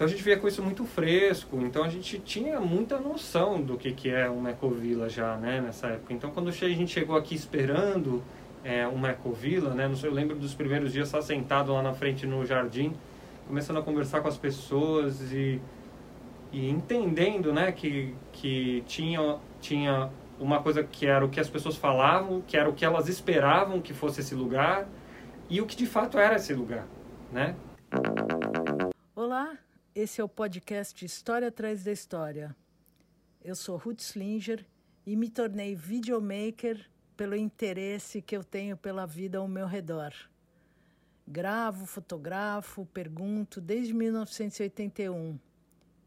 Então a gente via com isso muito fresco, então a gente tinha muita noção do que, que é uma ecovila já, né, nessa época. Então quando a gente chegou aqui esperando é, uma ecovila, né, eu lembro dos primeiros dias só sentado lá na frente no jardim, começando a conversar com as pessoas e, e entendendo, né, que, que tinha, tinha uma coisa que era o que as pessoas falavam, que era o que elas esperavam que fosse esse lugar e o que de fato era esse lugar, né? Olá, esse é o podcast História Atrás da História. Eu sou Ruth Slinger e me tornei videomaker pelo interesse que eu tenho pela vida ao meu redor. Gravo, fotografo, pergunto desde 1981.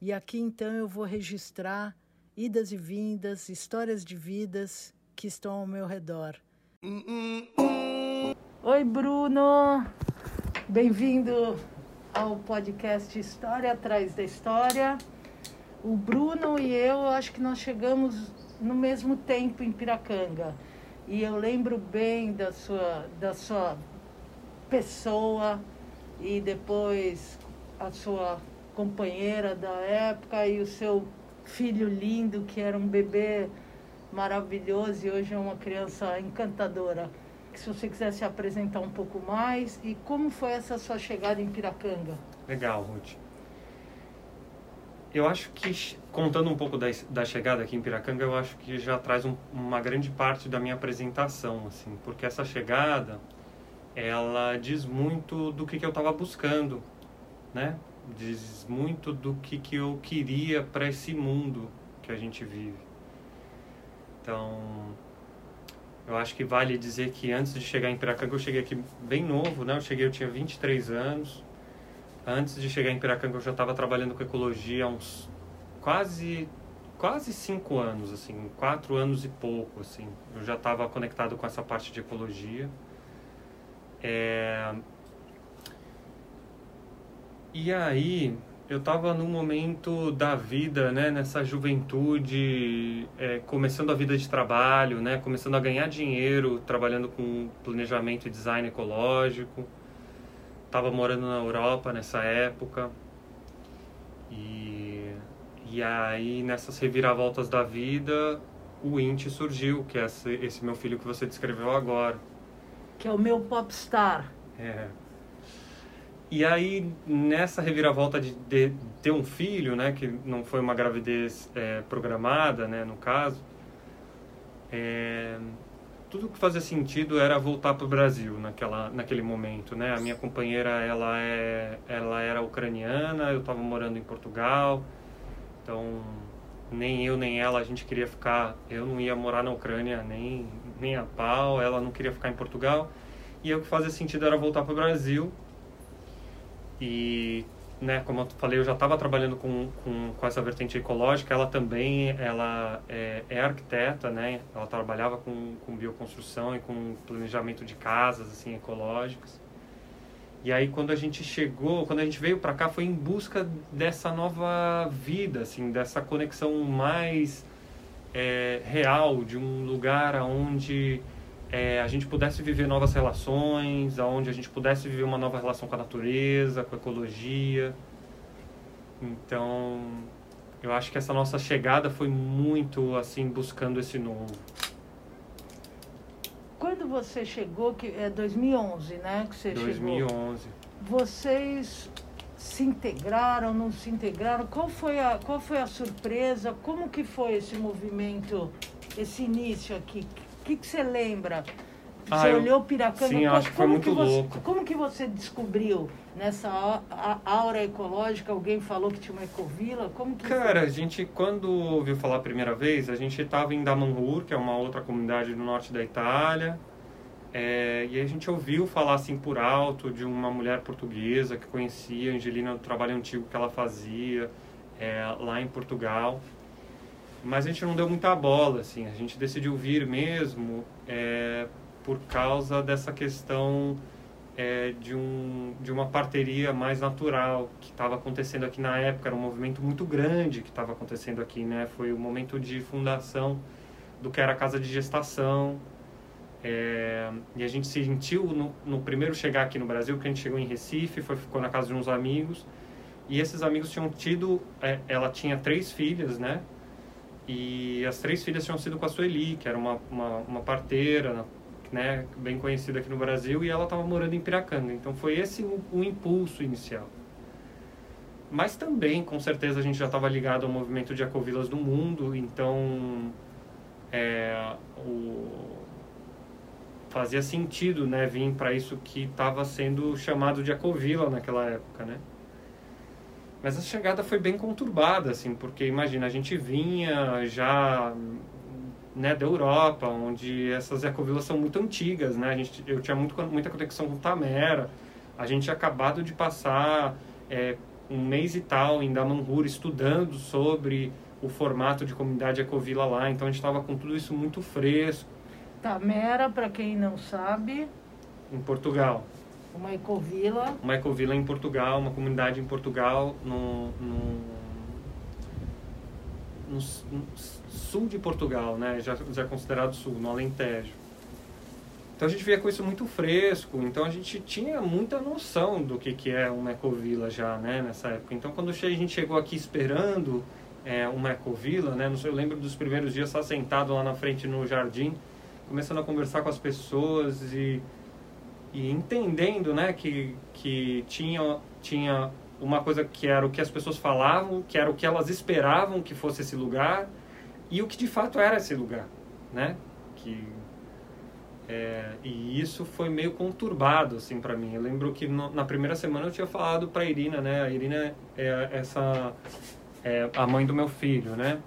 E aqui então eu vou registrar idas e vindas, histórias de vidas que estão ao meu redor. Oi, Bruno! Bem-vindo ao podcast História Atrás da História. O Bruno e eu, acho que nós chegamos no mesmo tempo em Piracanga. E eu lembro bem da sua, da sua pessoa e depois a sua companheira da época e o seu filho lindo, que era um bebê maravilhoso e hoje é uma criança encantadora se você quiser se apresentar um pouco mais e como foi essa sua chegada em Piracanga. Legal, Ruth. Eu acho que, contando um pouco da, da chegada aqui em Piracanga, eu acho que já traz um, uma grande parte da minha apresentação, assim, porque essa chegada, ela diz muito do que, que eu estava buscando, né? Diz muito do que, que eu queria para esse mundo que a gente vive. Então, eu acho que vale dizer que antes de chegar em Piracanga, eu cheguei aqui bem novo, né? Eu cheguei, eu tinha 23 anos. Antes de chegar em Piracanga, eu já estava trabalhando com ecologia há uns quase quase cinco anos, assim, quatro anos e pouco, assim. Eu já estava conectado com essa parte de ecologia. É... E aí, eu estava num momento da vida, né, nessa juventude, é, começando a vida de trabalho, né, começando a ganhar dinheiro, trabalhando com planejamento e design ecológico. Estava morando na Europa nessa época. E, e aí, nessas reviravoltas da vida, o Inti surgiu, que é esse, esse meu filho que você descreveu agora. Que é o meu popstar. É, e aí, nessa reviravolta de, de, ter um filho, né, que não foi uma gravidez é, programada, né, no caso, é, tudo que fazia sentido era voltar para o Brasil naquela, naquele momento, né? A minha companheira, ela, é, ela era ucraniana, eu estava morando em Portugal, então nem eu nem ela a gente queria ficar, eu não ia morar na Ucrânia nem, nem a pau, ela não queria ficar em Portugal, e o que fazia sentido era voltar para o Brasil, e né, como eu falei, eu já estava trabalhando com, com, com, essa vertente ecológica. Ela também ela é, é, arquiteta, né? Ela trabalhava com, com bioconstrução e com planejamento de casas assim ecológicas. E aí quando a gente chegou, quando a gente veio para cá, foi em busca dessa nova vida, assim, dessa conexão mais é, real de um lugar onde é, a gente pudesse viver novas relações, aonde a gente pudesse viver uma nova relação com a natureza, com a ecologia. Então, eu acho que essa nossa chegada foi muito assim buscando esse novo. Quando você chegou, que é 2011, né, que você 2011. chegou. Vocês se integraram, não se integraram? Qual foi a qual foi a surpresa? Como que foi esse movimento, esse início aqui? O que, que você lembra? Ah, você eu, olhou Piracanga? Sim, acho que foi muito que você, louco. Como que você descobriu nessa aura ecológica? Alguém falou que tinha uma ecovila? Como que Cara, foi? a gente, quando ouviu falar a primeira vez, a gente estava em Damanhur, que é uma outra comunidade do norte da Itália. É, e a gente ouviu falar assim por alto de uma mulher portuguesa que conhecia a Angelina do trabalho antigo que ela fazia é, lá em Portugal mas a gente não deu muita bola, assim, a gente decidiu vir mesmo é, por causa dessa questão é, de, um, de uma parteria mais natural que estava acontecendo aqui na época, era um movimento muito grande que estava acontecendo aqui, né? Foi o momento de fundação do que era a casa de gestação, é, e a gente sentiu no, no primeiro chegar aqui no Brasil, que a gente chegou em Recife, foi, ficou na casa de uns amigos, E esses amigos tinham tido, é, ela tinha três filhas, né? E as três filhas tinham sido com a Sueli, que era uma, uma, uma parteira, né, bem conhecida aqui no Brasil, e ela estava morando em Piracanga. Então foi esse o, o impulso inicial. Mas também, com certeza, a gente já estava ligado ao movimento de ecovilas do mundo, então é, o, fazia sentido né, vir para isso que estava sendo chamado de ecovila naquela época, né? Mas a chegada foi bem conturbada, assim, porque imagina, a gente vinha já né, da Europa, onde essas ecovilas são muito antigas, né? A gente, eu tinha muito, muita conexão com Tamera, a gente tinha acabado de passar é, um mês e tal em Damanhur estudando sobre o formato de comunidade ecovila lá, então a gente estava com tudo isso muito fresco. Tamera, para quem não sabe... Em Portugal. Uma ecovila. Uma ecovila em Portugal, uma comunidade em Portugal, no, no, no, sul de Portugal, né? Já, já é considerado sul, no Alentejo. Então a gente via com isso muito fresco, então a gente tinha muita noção do que, que é uma ecovila já, né, nessa época. Então quando a gente chegou aqui esperando é, uma ecovila, né, eu lembro dos primeiros dias só sentado lá na frente no jardim, começando a conversar com as pessoas e e entendendo né, que, que tinha, tinha uma coisa que era o que as pessoas falavam, que era o que elas esperavam que fosse esse lugar e o que de fato era esse lugar, né? Que é, e isso foi meio conturbado assim para mim. Eu lembro que no, na primeira semana eu tinha falado para Irina, né? A Irina é essa é a mãe do meu filho, né?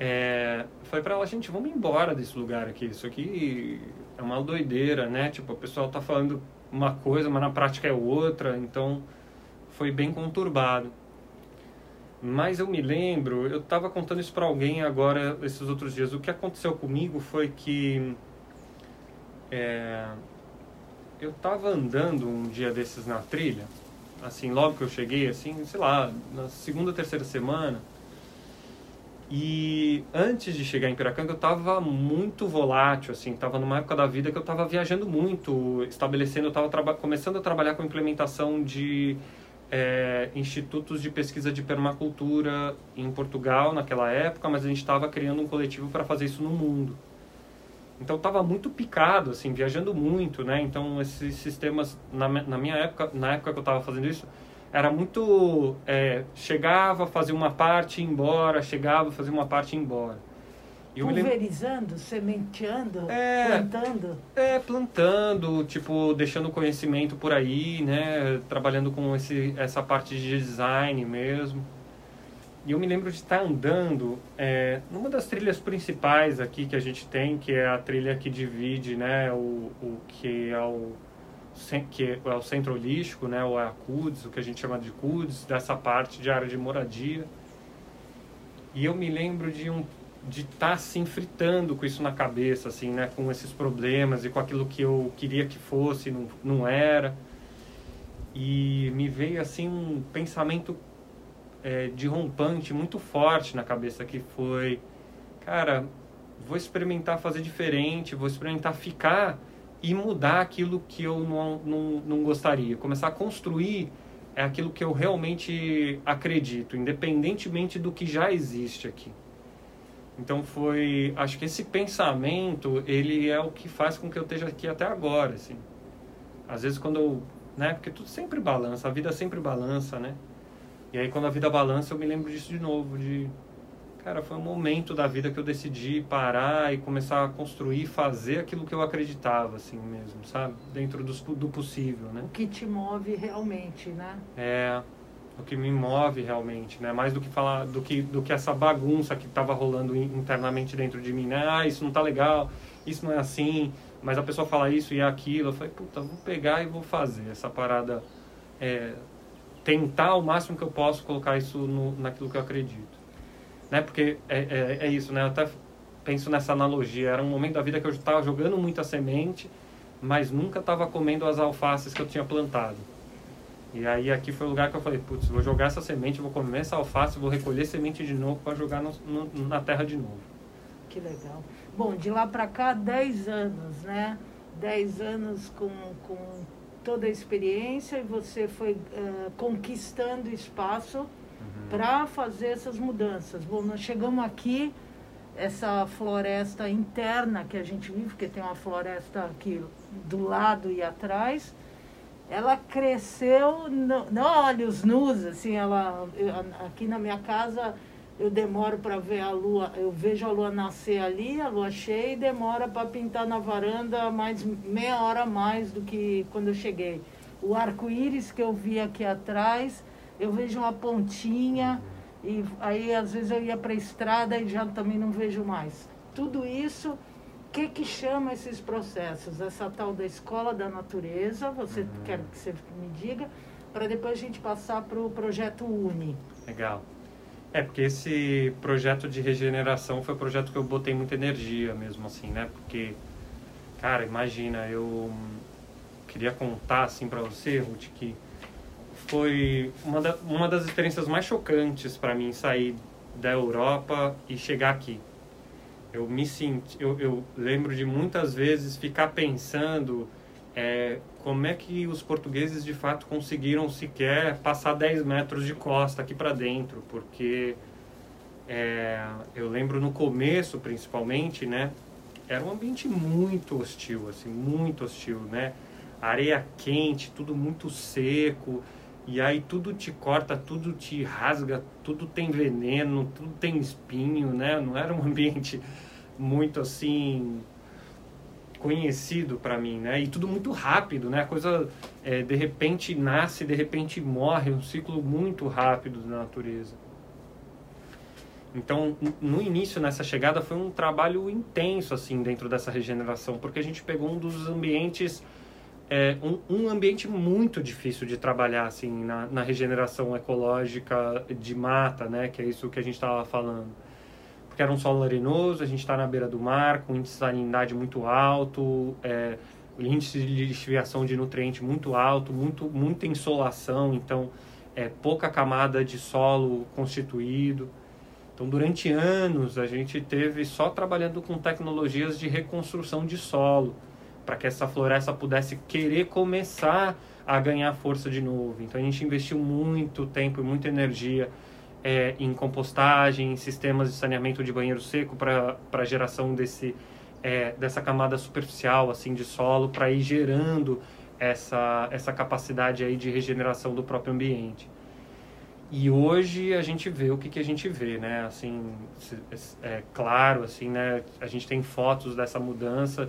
É, foi para ela, gente, vamos embora desse lugar aqui. Isso aqui é uma doideira, né? Tipo, o pessoal tá falando uma coisa, mas na prática é outra, então foi bem conturbado. Mas eu me lembro, eu estava contando isso para alguém agora esses outros dias. O que aconteceu comigo foi que é, eu estava andando um dia desses na trilha, assim, logo que eu cheguei, assim, sei lá, na segunda, terceira semana. E antes de chegar em Piracanga, eu estava muito volátil, assim, estava numa época da vida que eu estava viajando muito, estabelecendo, eu estava começando a trabalhar com implementação de é, institutos de pesquisa de permacultura em Portugal naquela época, mas a gente estava criando um coletivo para fazer isso no mundo. Então estava muito picado, assim, viajando muito, né? Então esses sistemas na, na minha época, na época que eu estava fazendo isso, era muito é, chegava fazer uma parte embora chegava fazer uma parte embora. E pulverizando sementeando é, plantando? é plantando tipo deixando conhecimento por aí né? Trabalhando com esse essa parte de design mesmo. E eu me lembro de estar andando é, numa das trilhas principais aqui que a gente tem que é a trilha que divide né o, o que é o que é o centro holístico, né, ou é a CUDS, o que a gente chama de CUDS, dessa parte de área de moradia. E eu me lembro de um de estar tá, assim fritando com isso na cabeça, assim, né, com esses problemas e com aquilo que eu queria que fosse, não, não era. E me veio assim um pensamento é, de rompante muito forte na cabeça que foi, cara, vou experimentar fazer diferente, vou experimentar ficar e mudar aquilo que eu não, não, não gostaria. Começar a construir é aquilo que eu realmente acredito, independentemente do que já existe aqui. Então foi, acho que esse pensamento, ele é o que faz com que eu esteja aqui até agora, assim. Às vezes quando eu, né, porque tudo sempre balança, a vida sempre balança, né? E aí quando a vida balança, eu me lembro disso de novo, de Cara, foi um momento da vida que eu decidi parar e começar a construir, fazer aquilo que eu acreditava, assim mesmo, sabe? Dentro do, do possível, né? O que te move realmente, né? É, o que me move realmente, né? Mais do que falar, do que, do que essa bagunça que estava rolando internamente dentro de mim, né? Ah, isso não tá legal, isso não é assim, mas a pessoa fala isso e é aquilo. Eu falei, puta, vou pegar e vou fazer essa parada, é, tentar o máximo que eu posso colocar isso no, naquilo que eu acredito né? Porque é, é, é, isso, né? Eu até penso nessa analogia. Era um momento da vida que eu estava jogando muita semente, mas nunca estava comendo as alfaces que eu tinha plantado. E aí aqui foi o lugar que eu falei, putz, vou jogar essa semente, vou comer essa alface, vou recolher semente de novo para jogar no, no, na terra de novo. Que legal. Bom, de lá para cá, 10 anos, né? 10 anos com, com toda a experiência e você foi uh, conquistando espaço uhum. para fazer essas mudanças. Bom, nós chegamos aqui, essa floresta interna que a gente vive, porque tem uma floresta aqui do lado e atrás, ela cresceu, não, não olhos nus, assim, ela, eu, aqui na minha casa eu demoro para ver a lua, eu vejo a lua nascer ali, a lua cheia, e demora para pintar na varanda mais meia hora mais do que quando eu cheguei. O arco-íris que eu vi aqui atrás, eu vejo uma pontinha, e aí às vezes eu ia para a estrada e já também não vejo mais. Tudo isso, o que, que chama esses processos? Essa tal da escola da natureza, você uhum. quer que você me diga, para depois a gente passar para o projeto UNI. Legal. É, porque esse projeto de regeneração foi um projeto que eu botei muita energia mesmo, assim, né? Porque, cara, imagina, eu queria contar, assim, para você, Ruth, que foi uma, da, uma das experiências mais chocantes para mim sair da Europa e chegar aqui. Eu me senti, eu, eu lembro de muitas vezes ficar pensando é, como é que os portugueses de fato conseguiram sequer passar 10 metros de costa aqui para dentro, porque é, eu lembro no começo principalmente, né, era um ambiente muito hostil, assim, muito hostil, né, areia quente, tudo muito seco, e aí tudo te corta, tudo te rasga, tudo tem veneno, tudo tem espinho, né, não era um ambiente muito assim conhecido para mim, né? E tudo muito rápido, né? A coisa é, de repente nasce, de repente morre, um ciclo muito rápido da natureza. Então, no início, nessa chegada, foi um trabalho intenso, assim, dentro dessa regeneração, porque a gente pegou um dos ambientes, é, um, um, ambiente muito difícil de trabalhar, assim, na, na regeneração ecológica de mata, né? Que é isso que a gente estava falando porque era um solo arenoso, a gente está na beira do mar, com índice de salinidade muito alto, é, índice de desviação de nutriente muito alto, muito, muita insolação, então é, pouca camada de solo constituído. Então, durante anos, a gente teve só trabalhando com tecnologias de reconstrução de solo, para que essa floresta pudesse querer começar a ganhar força de novo. Então, a gente investiu muito tempo e muita energia é, em compostagem, em sistemas de saneamento de banheiro seco para geração desse, é, dessa camada superficial assim de solo para ir gerando essa, essa capacidade aí de regeneração do próprio ambiente. E hoje a gente vê o que, que a gente vê, né? Assim, é claro, assim, né? A gente tem fotos dessa mudança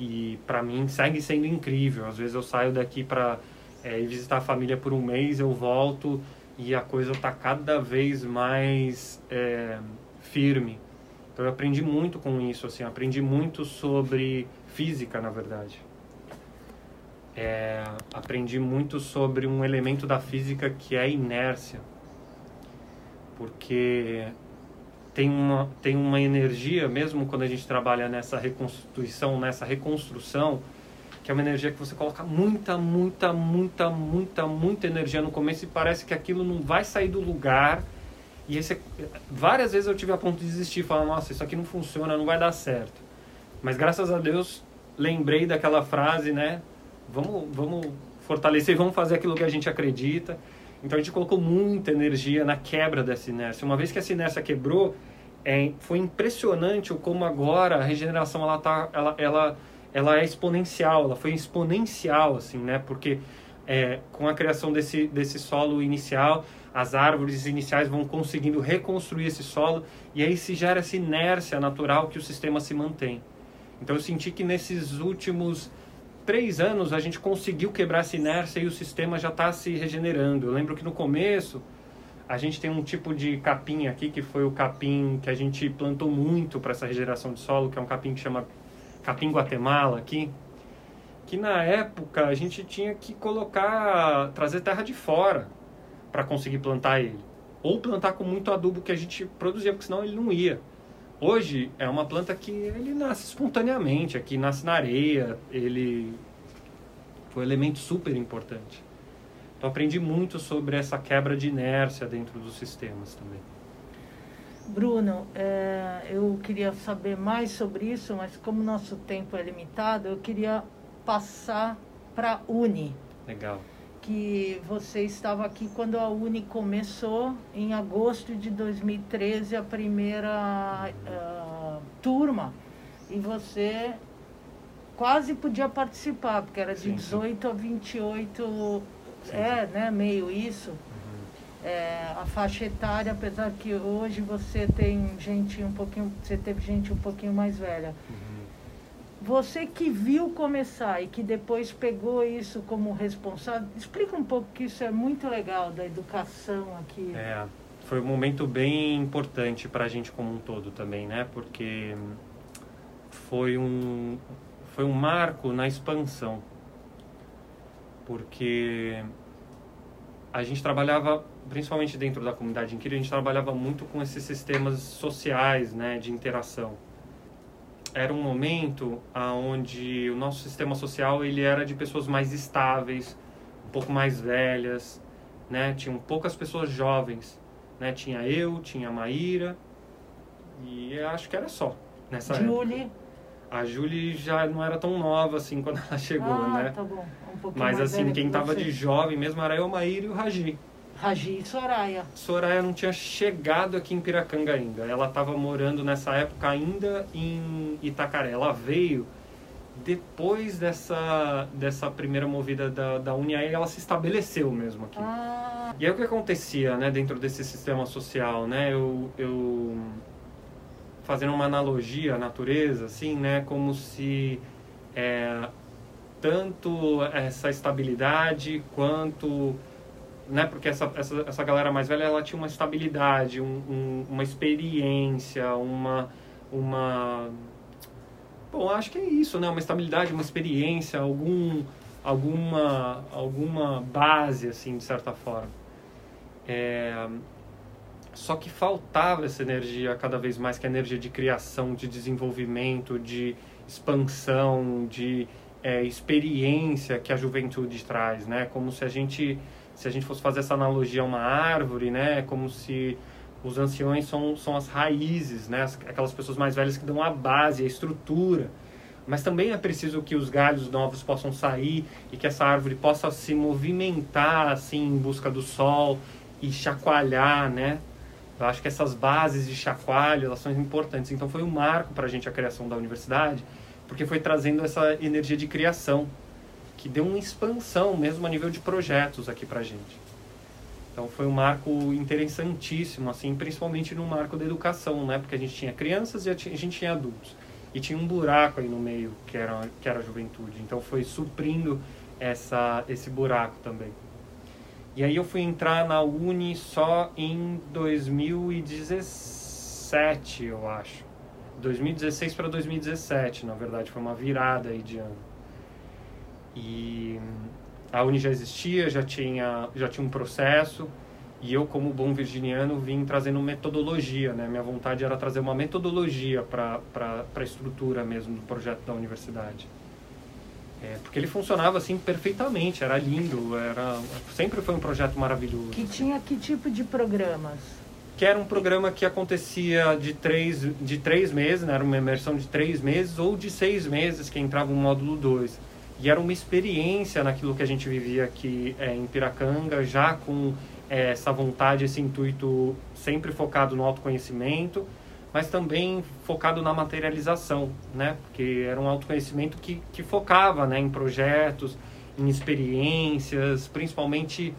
e para mim segue sendo incrível. Às vezes eu saio daqui para é, visitar a família por um mês, eu volto e a coisa está cada vez mais é, firme. Então eu aprendi muito com isso, assim, aprendi muito sobre física, na verdade. É, aprendi muito sobre um elemento da física que é a inércia, porque tem uma, tem uma energia, mesmo quando a gente trabalha nessa reconstituição, nessa reconstrução, que é uma energia que você coloca muita, muita, muita, muita, muita energia no começo e parece que aquilo não vai sair do lugar. E esse, várias vezes eu tive a ponto de desistir, falar, nossa, isso aqui não funciona, não vai dar certo. Mas graças a Deus lembrei daquela frase, né? Vamos, vamos fortalecer, vamos fazer aquilo que a gente acredita. Então a gente colocou muita energia na quebra dessa inércia. Uma vez que essa inércia quebrou, é, foi impressionante como agora a regeneração ela tá, ela, ela ela é exponencial, ela foi exponencial, assim, né? Porque é, com a criação desse, desse solo inicial, as árvores iniciais vão conseguindo reconstruir esse solo e aí se gera essa inércia natural que o sistema se mantém. Então eu senti que nesses últimos três anos a gente conseguiu quebrar essa inércia e o sistema já está se regenerando. Eu lembro que no começo a gente tem um tipo de capim aqui que foi o capim que a gente plantou muito para essa regeneração de solo, que é um capim que chama capim Guatemala aqui, que na época a gente tinha que colocar, trazer terra de fora para conseguir plantar ele. Ou plantar com muito adubo que a gente produzia, porque senão ele não ia. Hoje é uma planta que ele nasce espontaneamente, aqui nasce na areia, ele foi um elemento super importante. Então aprendi muito sobre essa quebra de inércia dentro dos sistemas também. Bruno, é, eu queria saber mais sobre isso, mas como nosso tempo é limitado, eu queria passar para a Uni. Legal. Que você estava aqui quando a Uni começou, em agosto de 2013, a primeira uh, turma. E você quase podia participar, porque era de sim, 18 sim. a 28, sim, é, né, meio isso. Uhum. É, a faixa etária, apesar que hoje você tem gente um pouquinho, você teve gente um pouquinho mais velha. Uhum. Você que viu começar e que depois pegou isso como responsável, explica um pouco que isso é muito legal da educação aqui. É, foi um momento bem importante para a gente como um todo também, né? Porque foi um foi um marco na expansão, porque a gente trabalhava principalmente dentro da comunidade Inquiri, a gente trabalhava muito com esses sistemas sociais, né, de interação era um momento onde o nosso sistema social ele era de pessoas mais estáveis, um pouco mais velhas, né? Tinham poucas pessoas jovens, né? Tinha eu, tinha a Maíra e acho que era só nessa Julie. época. A Julie já não era tão nova assim quando ela chegou, ah, né? Tá bom. Um Mas assim, quem tava de jovem mesmo era eu, Maíra e o Raji. Ragi e Soraya. Soraya não tinha chegado aqui em Piracanga ainda. Ela estava morando nessa época ainda em Itacaré. Ela veio depois dessa, dessa primeira movida da, da Unia, ela se estabeleceu mesmo aqui. Ah. E aí o que acontecia, né, dentro desse sistema social, né, eu, eu fazendo uma analogia à natureza, assim, né, como se é, tanto essa estabilidade quanto né? Porque essa, essa, essa galera mais velha, ela tinha uma estabilidade, um, um, uma experiência, uma, uma... Bom, acho que é isso, né? Uma estabilidade, uma experiência, algum, alguma, alguma base, assim, de certa forma. É... Só que faltava essa energia cada vez mais, que é a energia de criação, de desenvolvimento, de expansão, de é, experiência que a juventude traz, né? Como se a gente se a gente fosse fazer essa analogia a uma árvore, né, como se os anciões são, são as raízes, né, aquelas pessoas mais velhas que dão a base, a estrutura. Mas também é preciso que os galhos novos possam sair e que essa árvore possa se movimentar assim em busca do sol e chacoalhar, né? Eu acho que essas bases de chacoalho elas são importantes. Então foi um marco para a gente a criação da universidade, porque foi trazendo essa energia de criação que deu uma expansão mesmo a nível de projetos aqui para gente. Então foi um marco interessantíssimo, assim, principalmente no marco da educação, né? Porque a gente tinha crianças e a gente tinha adultos. E tinha um buraco aí no meio, que era, que era a juventude. Então foi suprindo essa, esse buraco também. E aí eu fui entrar na Uni só em 2017, eu acho. 2016 para 2017, na verdade, foi uma virada aí de ano. E a Uni já existia, já tinha, já tinha um processo, e eu, como bom virginiano, vim trazendo metodologia, né? Minha vontade era trazer uma metodologia para a estrutura mesmo do projeto da universidade. É, porque ele funcionava assim perfeitamente, era lindo, era sempre foi um projeto maravilhoso. Que tinha que tipo de programas? Que era um programa que acontecia de três, de três meses, né? era uma imersão de três meses, ou de seis meses, que entrava um módulo 2 e era uma experiência naquilo que a gente vivia aqui é, em Piracanga, já com é, essa vontade, esse intuito sempre focado no autoconhecimento, mas também focado na materialização, né? Porque era um autoconhecimento que, que focava né, em projetos, em experiências, principalmente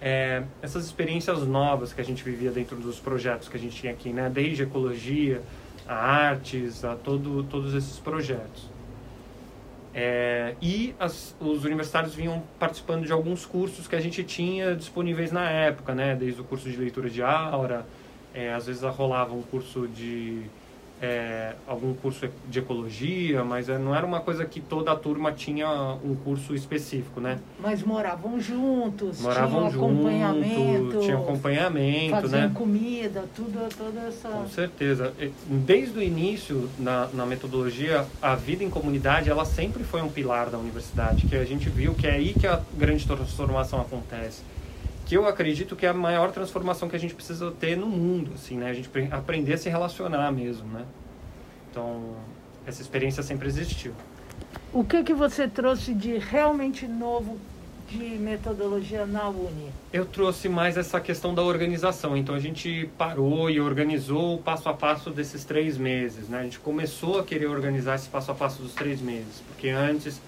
é, essas experiências novas que a gente vivia dentro dos projetos que a gente tinha aqui, né? Desde ecologia, a artes, a todo, todos esses projetos. É, e as, os universitários vinham participando de alguns cursos que a gente tinha disponíveis na época, né? Desde o curso de leitura de aura, é, às vezes rolava um curso de é, algum curso de ecologia, mas é, não era uma coisa que toda a turma tinha um curso específico, né? Mas moravam juntos, moravam tinham acompanhamento, tinha acompanhamento, faziam né? comida, tudo, toda essa... Com certeza. Desde o início, na, na metodologia, a vida em comunidade, ela sempre foi um pilar da universidade, que a gente viu que é aí que a grande transformação acontece que eu acredito que é a maior transformação que a gente precisa ter no mundo, assim, né? A gente aprender a se relacionar mesmo, né? Então, essa experiência sempre existiu. O que que você trouxe de realmente novo de metodologia na Uni? Eu trouxe mais essa questão da organização. Então a gente parou e organizou o passo a passo desses três meses. Né? A gente começou a querer organizar esse passo a passo dos três meses, porque antes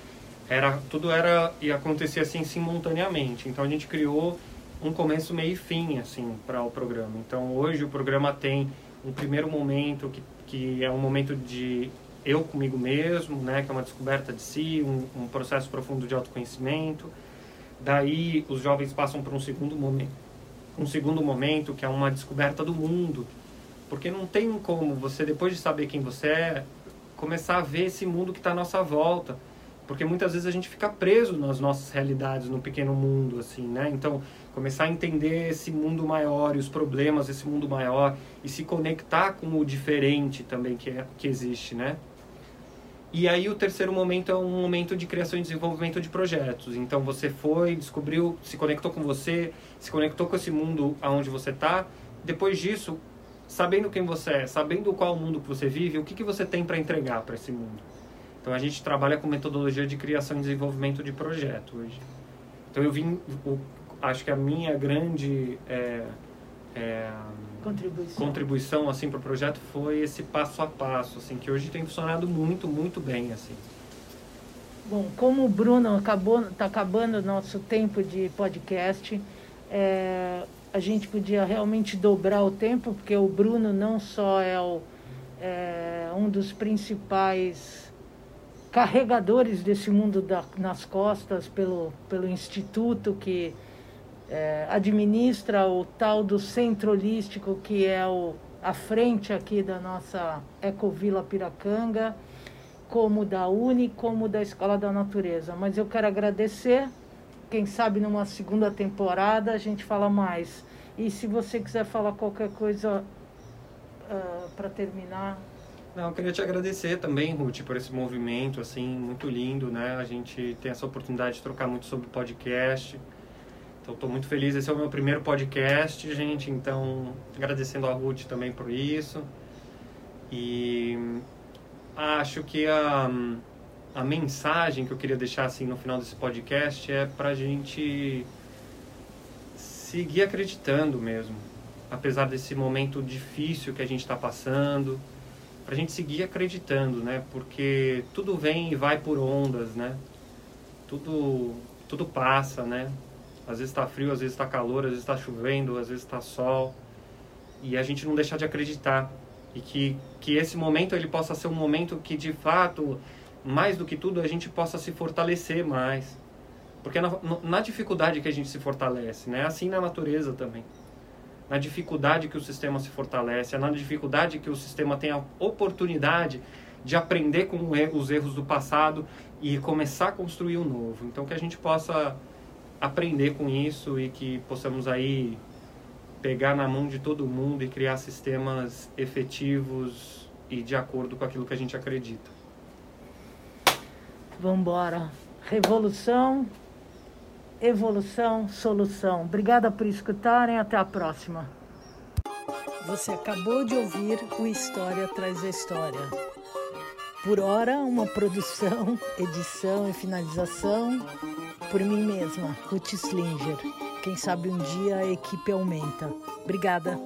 era tudo era e acontecia assim simultaneamente. Então a gente criou um começo, meio e fim assim para o programa. Então hoje o programa tem um primeiro momento que, que é um momento de eu comigo mesmo, né, que é uma descoberta de si, um, um processo profundo de autoconhecimento. Daí os jovens passam para um segundo momento, um segundo momento que é uma descoberta do mundo, porque não tem como você depois de saber quem você é começar a ver esse mundo que está à nossa volta, porque muitas vezes a gente fica preso nas nossas realidades no pequeno mundo assim, né? Então começar a entender esse mundo maior e os problemas desse mundo maior e se conectar com o diferente também que, é, que existe, né? E aí o terceiro momento é um momento de criação e desenvolvimento de projetos. Então você foi, descobriu, se conectou com você, se conectou com esse mundo aonde você está. Depois disso, sabendo quem você é, sabendo qual mundo que você vive, o que, que você tem para entregar para esse mundo. Então a gente trabalha com metodologia de criação e desenvolvimento de projeto hoje. Então eu vim, o, acho que a minha grande é, é, contribuição. contribuição assim para o projeto foi esse passo a passo, assim que hoje tem funcionado muito, muito bem assim. Bom, como o Bruno acabou, está acabando o nosso tempo de podcast, é, a gente podia realmente dobrar o tempo, porque o Bruno não só é, o, é um dos principais carregadores desse mundo da, nas costas pelo, pelo instituto que é, administra o tal do centro holístico, que é o, a frente aqui da nossa Ecovila Piracanga, como da Uni, como da Escola da Natureza. Mas eu quero agradecer, quem sabe numa segunda temporada a gente fala mais. E se você quiser falar qualquer coisa uh, para terminar. Não, eu queria te agradecer também, Ruth, por esse movimento, assim, muito lindo, né? A gente tem essa oportunidade de trocar muito sobre podcast. Então, estou muito feliz. Esse é o meu primeiro podcast, gente. Então, agradecendo a Ruth também por isso. E acho que a, a mensagem que eu queria deixar assim no final desse podcast é para a gente seguir acreditando mesmo, apesar desse momento difícil que a gente está passando, para a gente seguir acreditando, né? Porque tudo vem e vai por ondas, né? Tudo tudo passa, né? Às vezes está frio, às vezes está calor, às vezes está chovendo, às vezes está sol. E a gente não deixar de acreditar. E que, que esse momento ele possa ser um momento que, de fato, mais do que tudo, a gente possa se fortalecer mais. Porque na, na dificuldade que a gente se fortalece, né? Assim na natureza também. Na dificuldade que o sistema se fortalece, é na dificuldade que o sistema tem a oportunidade de aprender com os erros do passado e começar a construir o um novo. Então que a gente possa aprender com isso e que possamos aí pegar na mão de todo mundo e criar sistemas efetivos e de acordo com aquilo que a gente acredita. Vamos embora. Revolução, evolução, solução. Obrigada por escutarem. Até a próxima. Você acabou de ouvir o História Traz a História. Por hora, uma produção, edição e finalização por mim mesma, Ruth Slinger. Quem sabe um dia a equipe aumenta. Obrigada.